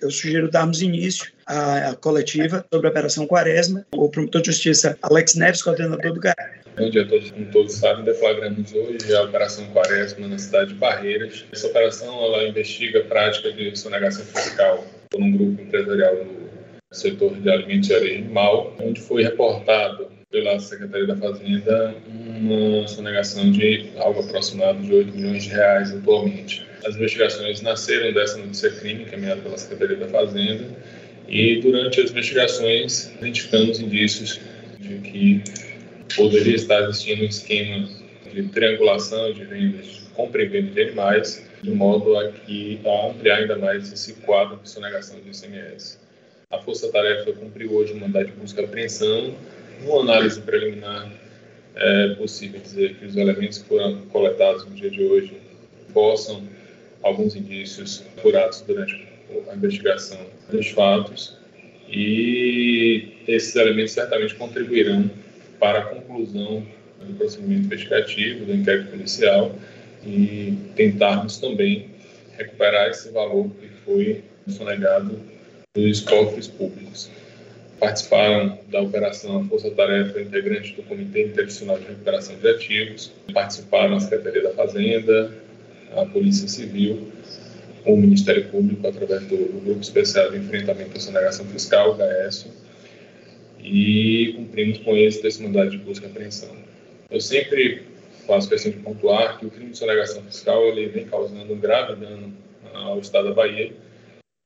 eu sugiro darmos início à, coletiva sobre a Operação Quaresma. O promotor de justiça Alex Neves, coordenador do GAE. Bom dia a todos. Como todos sabem, deflagramos hoje a Operação Quaresma na cidade de Barreiras. Essa operação ela investiga a prática de sonegação fiscal por um grupo empresarial no setor de alimentos e animal, onde foi reportado pela Secretaria da Fazenda uma sonegação de algo aproximado de 8 milhões de reais atualmente. As investigações nasceram dessa notícia crime encaminhada pela Secretaria da Fazenda e durante as investigações identificamos indícios de que poderia estar existindo um esquema de triangulação de vendas, compra e venda de animais, de modo a, que, a ampliar ainda mais esse quadro de sonegação de ICMS. A Força Tarefa cumpriu hoje o mandato de busca e apreensão numa análise preliminar, é possível dizer que os elementos que foram coletados no dia de hoje possam alguns indícios apurados durante a investigação dos fatos e esses elementos certamente contribuirão para a conclusão do procedimento investigativo, do inquérito policial e tentarmos também recuperar esse valor que foi sonegado dos cofres públicos. Participaram da operação Força Tarefa integrantes do Comitê Interinstitucional de Recuperação de Ativos, participaram a Secretaria da Fazenda, a Polícia Civil, o Ministério Público, através do, Grupo Especial de Enfrentamento à Sonegação Fiscal, GAESO, e cumprimos com esse desse de busca e apreensão. Eu sempre faço questão de pontuar que o crime de sonegação fiscal ele vem causando um grave dano ao Estado da Bahia,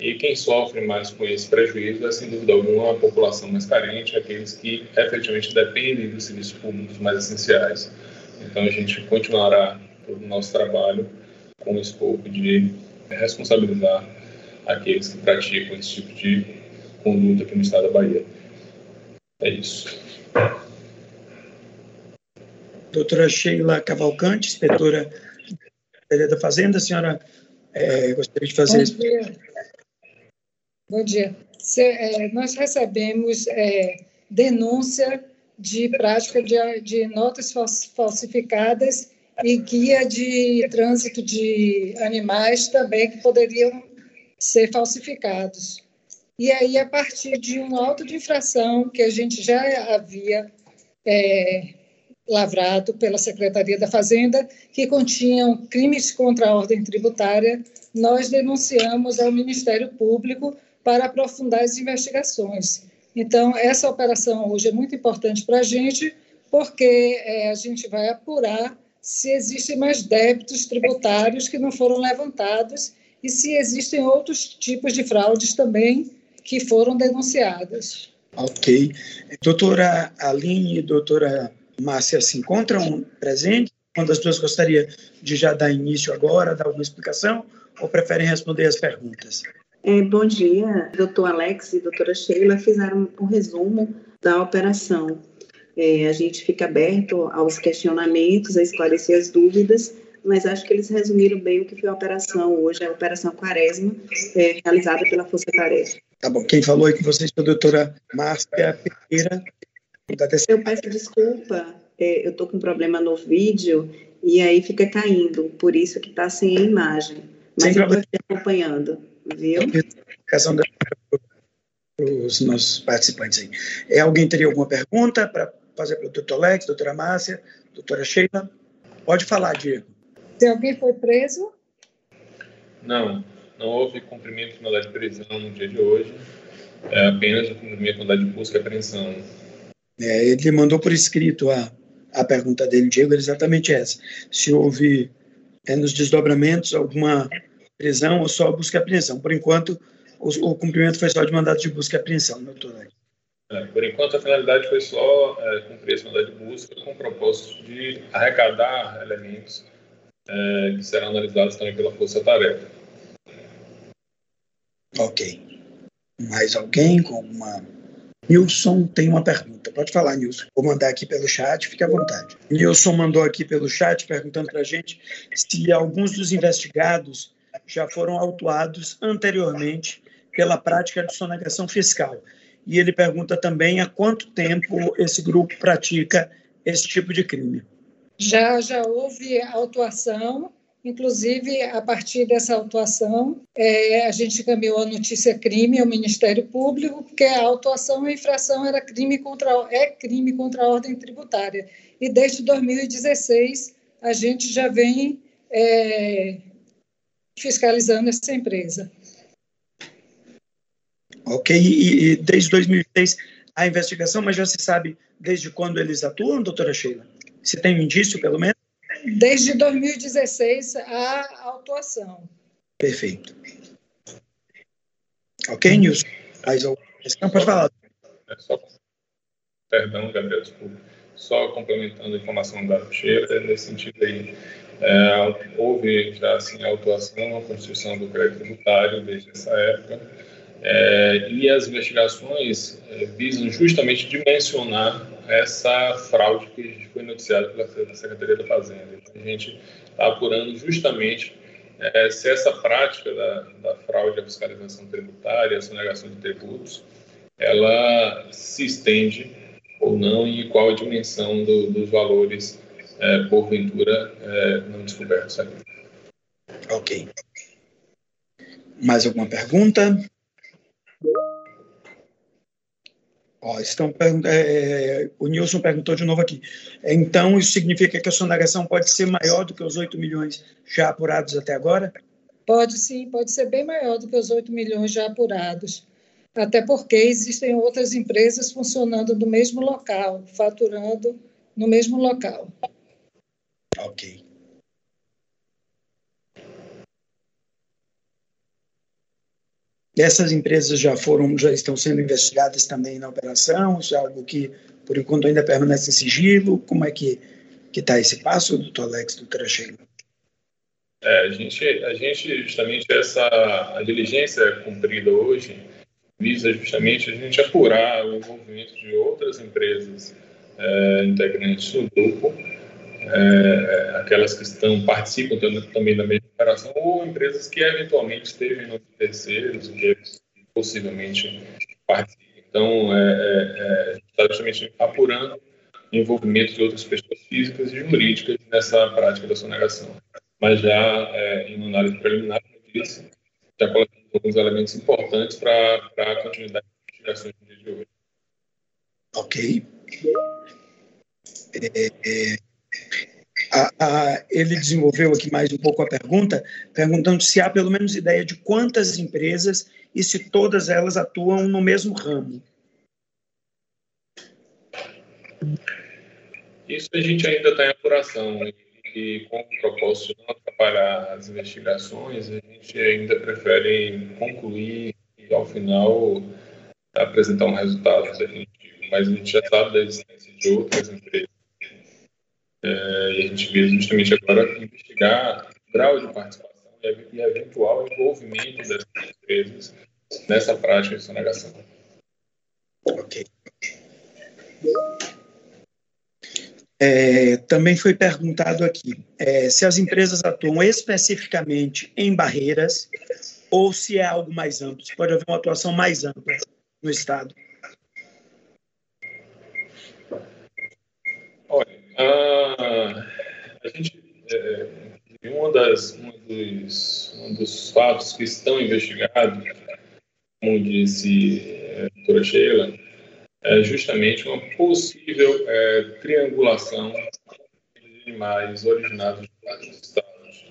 e quem sofre mais com esse prejuízo é, sem dúvida alguma, a população mais carente, aqueles que efetivamente dependem dos serviços públicos mais essenciais. Então, a gente continuará todo o nosso trabalho com o escopo de responsabilizar aqueles que praticam esse tipo de conduta aqui no estado da Bahia. É isso. Doutora Sheila Cavalcante, inspetora da Fazenda, a senhora é, gostaria de fazer... Bom dia. Bom dia. Se, é, nós recebemos é, denúncia de prática de, de notas falsificadas e guia de trânsito de animais também que poderiam ser falsificados. E aí, a partir de um auto de infração que a gente já havia é, lavrado pela Secretaria da Fazenda, que continham crimes contra a ordem tributária, nós denunciamos ao Ministério Público para aprofundar as investigações. Então, essa operação hoje é muito importante para a gente, porque é, a gente vai apurar se existem mais débitos tributários que não foram levantados e se existem outros tipos de fraudes também que foram denunciadas. Ok. Doutora Aline e doutora Márcia se encontram presentes? Uma das duas gostaria de já dar início agora, dar alguma explicação, ou preferem responder as perguntas? É, bom dia, doutor Alex e doutora Sheila fizeram um resumo da operação. É, a gente fica aberto aos questionamentos, a esclarecer as dúvidas, mas acho que eles resumiram bem o que foi a operação hoje, a Operação Quaresma, é, realizada pela Força Tarefa. Tá bom, quem falou aí com vocês foi a doutora Márcia Pereira. Eu peço desculpa, é, eu estou com um problema no vídeo e aí fica caindo, por isso que está sem a imagem. Mas sem eu estou acompanhando viu? Explicação para os nossos participantes aí. É, alguém teria alguma pergunta para fazer para o doutor Alex, doutora Márcia, doutora Sheila? Pode falar, Diego. Se alguém foi preso? Não, não houve cumprimento de mandado de prisão no dia de hoje, é apenas o cumprimento de mandado de busca e apreensão. É, ele mandou por escrito a, a pergunta dele, Diego, era exatamente essa. Se houve é, nos desdobramentos alguma prisão ou só busca e apreensão. Por enquanto, o, o, cumprimento foi só de mandado de busca e apreensão, doutor. É, por enquanto, a finalidade foi só é, cumprir esse mandado de busca com o propósito de arrecadar elementos é, que serão analisados também pela Força Tarefa. Ok. Mais alguém com uma Nilson tem uma pergunta. Pode falar, Nilson. Vou mandar aqui pelo chat, fique à vontade. Nilson mandou aqui pelo chat perguntando para a gente se alguns dos investigados já foram autuados anteriormente pela prática de sonegação fiscal. E ele pergunta também há quanto tempo esse grupo pratica esse tipo de crime. Já, já houve autuação Inclusive, a partir dessa autuação, é, a gente encaminhou a notícia crime ao Ministério Público, porque a autuação e infração era crime contra, é crime contra a ordem tributária. E desde 2016, a gente já vem é, fiscalizando essa empresa. Ok, e, e desde 2006 a investigação, mas já se sabe desde quando eles atuam, doutora Sheila? Se tem um indício, pelo menos? Desde 2016, a autuação. Perfeito. Ok, Nilson? Mais alguma questão? Pode falar. É só... Perdão, Gabriel, desculpa. Só complementando a informação da Teixeira, nesse sentido aí, é, houve já assim, a autuação, a constituição do crédito tributário desde essa época, é, e as investigações é, visam justamente dimensionar essa fraude que foi noticiada pela Secretaria da Fazenda. Então, a gente está apurando justamente é, se essa prática da, da fraude à fiscalização tributária, a sonegação de tributos, ela se estende ou não e qual a dimensão do, dos valores, é, porventura, é, não descobertos aqui. Ok. Mais alguma pergunta? Ó, estão é, o Nilson perguntou de novo aqui. Então, isso significa que a sonegação pode ser maior do que os 8 milhões já apurados até agora? Pode sim, pode ser bem maior do que os 8 milhões já apurados. Até porque existem outras empresas funcionando no mesmo local, faturando no mesmo local. Ok. Essas empresas já foram, já estão sendo investigadas também na operação? Isso é algo que, por enquanto, ainda permanece em sigilo? Como é que está esse passo, doutor Alex, doutora Sheila? É, a gente, a gente justamente essa a diligência cumprida hoje visa justamente a gente apurar o envolvimento de outras empresas é, integrantes do grupo, é, aquelas que estão participam também da mesma operação ou empresas que eventualmente estejam em terceiros que possivelmente participem. Então, é, é, é, está justamente apurando o envolvimento de outras pessoas físicas e jurídicas nessa prática da sonegação. Mas já é, em análise preliminar, disse, já colocando alguns elementos importantes para a continuidade das investigações do dia de hoje. Ok. É, é, a, a, ele desenvolveu aqui mais um pouco a pergunta, perguntando se há pelo menos ideia de quantas empresas e se todas elas atuam no mesmo ramo. Isso a gente ainda está em apuração e com o propósito de não atrapalhar as investigações, a gente ainda prefere concluir e ao final apresentar um resultado definitivo. Mas a gente já sabe da existência de outras empresas é, e a gente vê justamente agora investigar o grau de participação e eventual envolvimento dessas empresas nessa prática de sonegação. Ok. É, também foi perguntado aqui é, se as empresas atuam especificamente em barreiras ou se é algo mais amplo, se pode haver uma atuação mais ampla no Estado. Ah, a gente, é, uma das, uma dos, um dos fatos que estão investigados, como disse a doutora Sheila, é justamente uma possível é, triangulação de animais originados de vários estados.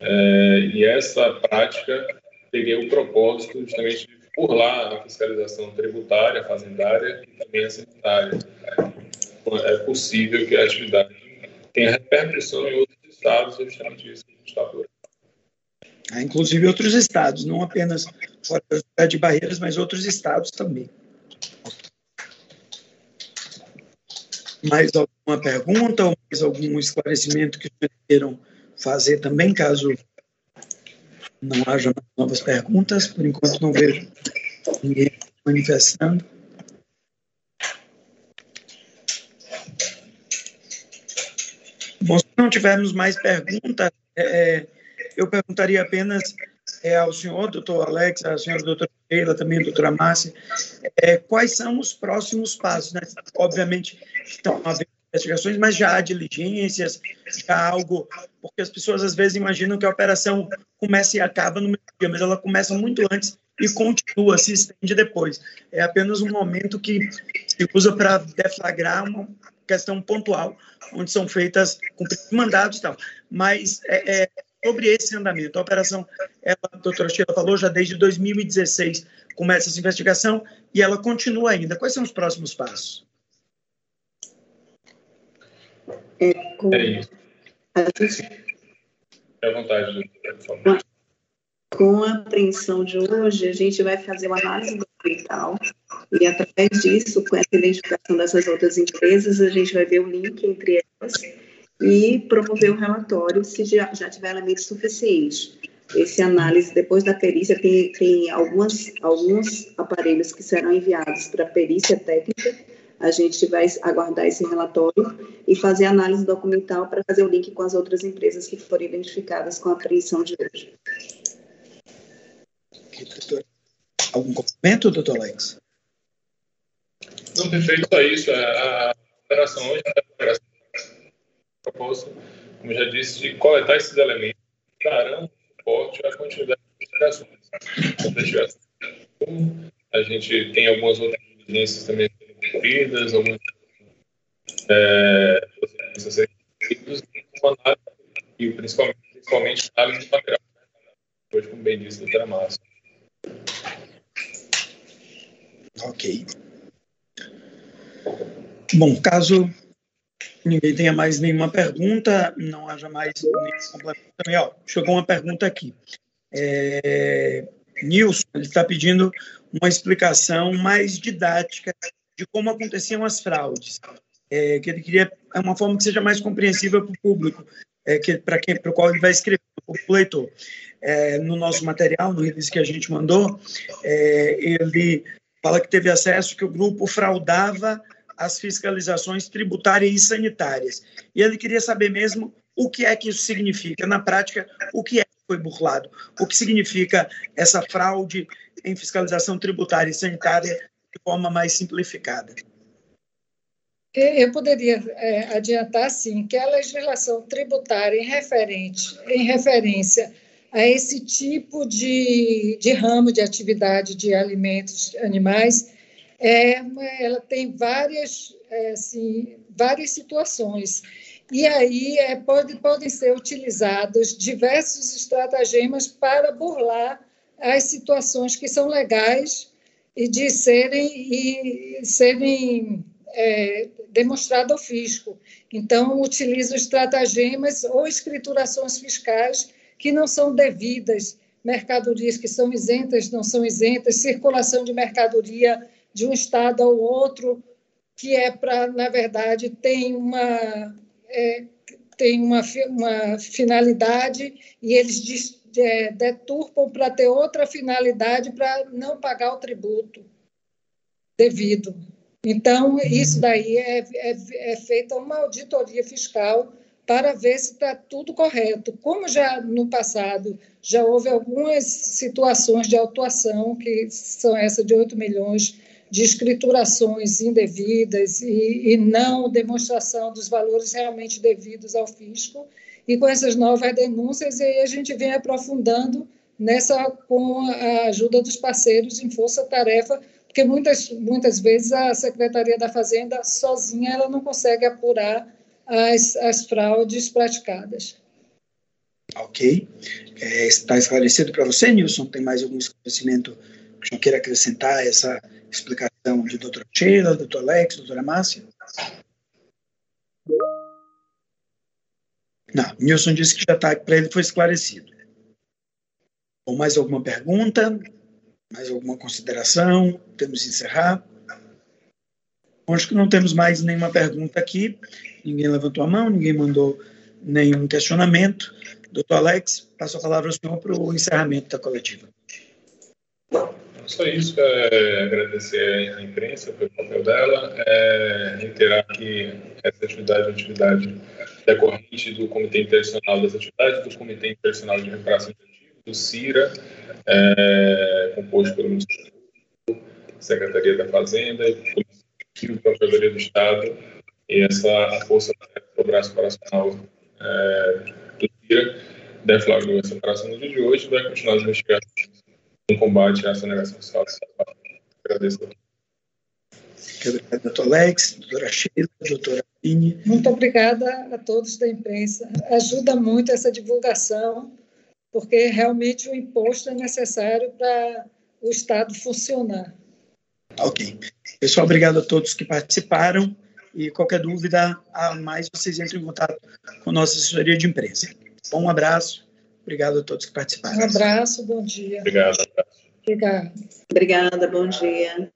É, e essa prática teria o propósito justamente de burlar a fiscalização tributária, fazendária e também a sanitária é possível que a atividade tenha repercussão em outros estados, justamente isso que a gente está. Ah, inclusive outros estados, não apenas fora de Barreiras, mas outros estados também. Mais alguma pergunta ou mais algum esclarecimento que queiram fazer também, caso não haja novas perguntas? Por enquanto não vejo ninguém manifestando. Bom, se não tivermos mais perguntas, é, é, eu perguntaria apenas é, ao senhor, doutor Alex, à senhora doutora Sheila, também a doutora Márcia, é, quais são os próximos passos? Né? Obviamente, estão havendo investigações, mas já há diligências, já há algo, porque as pessoas às vezes imaginam que a operação começa e acaba no mesmo dia, mas ela começa muito antes e continua, se estende depois. É apenas um momento que se usa para deflagrar uma questão pontual, onde são feitas mandados e tal. Mas é, é, sobre esse andamento, a operação, ela, a doutora Sheila falou, já desde 2016 começa essa investigação e ela continua ainda. Quais são os próximos passos? É, com... é isso. É à vontade, por favor. Com a apreensão de hoje, a gente vai fazer uma análise documental e, através disso, com essa identificação dessas outras empresas, a gente vai ver o link entre elas e promover o relatório se já, já tiver elementos suficientes. Esse análise, depois da perícia, tem, tem algumas, alguns aparelhos que serão enviados para a perícia técnica. A gente vai aguardar esse relatório e fazer análise documental para fazer o link com as outras empresas que foram identificadas com a apreensão de hoje. Algum complemento, doutor Alex? Não, perfeito, só isso. A operação hoje é a proposta, como já disse, de coletar esses elementos que darão suporte à continuidade das investigações. A gente tem algumas outras diligências também cumpridas, algumas é, e principalmente, principalmente análise de material, hoje, como bem disse a doutora Márcia. Ok. Bom, caso ninguém tenha mais nenhuma pergunta, não haja mais também. Ó, chegou uma pergunta aqui. É, Nilson, ele está pedindo uma explicação mais didática de como aconteciam as fraudes. É, que ele queria é uma forma que seja mais compreensível para o público, é, que para quem para o qual ele vai escrever, para o leitor. É, no nosso material, no release que a gente mandou, é, ele fala que teve acesso que o grupo fraudava as fiscalizações tributárias e sanitárias. E ele queria saber mesmo o que é que isso significa. Na prática, o que é que foi burlado? O que significa essa fraude em fiscalização tributária e sanitária de forma mais simplificada? Eu poderia é, adiantar, sim, que a legislação tributária em, referente, em referência a esse tipo de, de ramo de atividade de alimentos animais é, ela tem várias, é, assim, várias situações. E aí é, pode, podem ser utilizados diversos estratagemas para burlar as situações que são legais e de serem, e serem é, demonstradas ao fisco. Então, utiliza estratagemas ou escriturações fiscais que não são devidas, mercadorias que são isentas, não são isentas, circulação de mercadoria de um estado ao outro, que é para, na verdade, tem uma, é, tem uma, uma finalidade e eles é, deturpam para ter outra finalidade para não pagar o tributo devido. Então, isso daí é, é, é feita uma auditoria fiscal para ver se está tudo correto. Como já no passado já houve algumas situações de autuação, que são essa de 8 milhões de escriturações indevidas e, e não demonstração dos valores realmente devidos ao fisco. E com essas novas denúncias, aí a gente vem aprofundando nessa com a ajuda dos parceiros em força-tarefa, porque muitas, muitas vezes a Secretaria da Fazenda sozinha ela não consegue apurar as, as fraudes praticadas. Ok. É, está esclarecido para você, Nilson? Tem mais algum esclarecimento que não queira acrescentar essa explicação de doutora Sheila, doutor Alex, doutora Márcia? Não, Nilson disse que já está, para ele foi esclarecido. Ou mais alguma pergunta? Mais alguma consideração? Temos que encerrar? Acho que não temos mais nenhuma pergunta aqui. Ninguém levantou a mão, ninguém mandou nenhum questionamento. Doutor Alex, passo a palavra ao senhor para o encerramento da coletiva. Só isso, é, agradecer à imprensa pelo papel dela, é, reiterar que essa atividade é uma atividade decorrente do Comitê Internacional das Atividades, do Comitê Internacional de Reparação de Ativos, do CIRA, é, composto pelo Secretaria da Fazenda e Procuradoria do Estado, e essa força do braço operacional é, do TIRA deflagrou essa operação no dia de hoje e vai continuar as investigações no combate à sonegação fiscal. Agradeço a Obrigado, doutor Alex, doutora Sheila, doutora Aline. Muito obrigada a todos da imprensa. Ajuda muito essa divulgação, porque realmente o imposto é necessário para o Estado funcionar. Ok. Pessoal, obrigado a todos que participaram. E qualquer dúvida a mais, vocês entrem em contato com a nossa assessoria de imprensa. Bom, um abraço. Obrigado a todos que participaram. Um abraço, bom dia. Obrigado. Obrigada. Obrigada, bom dia.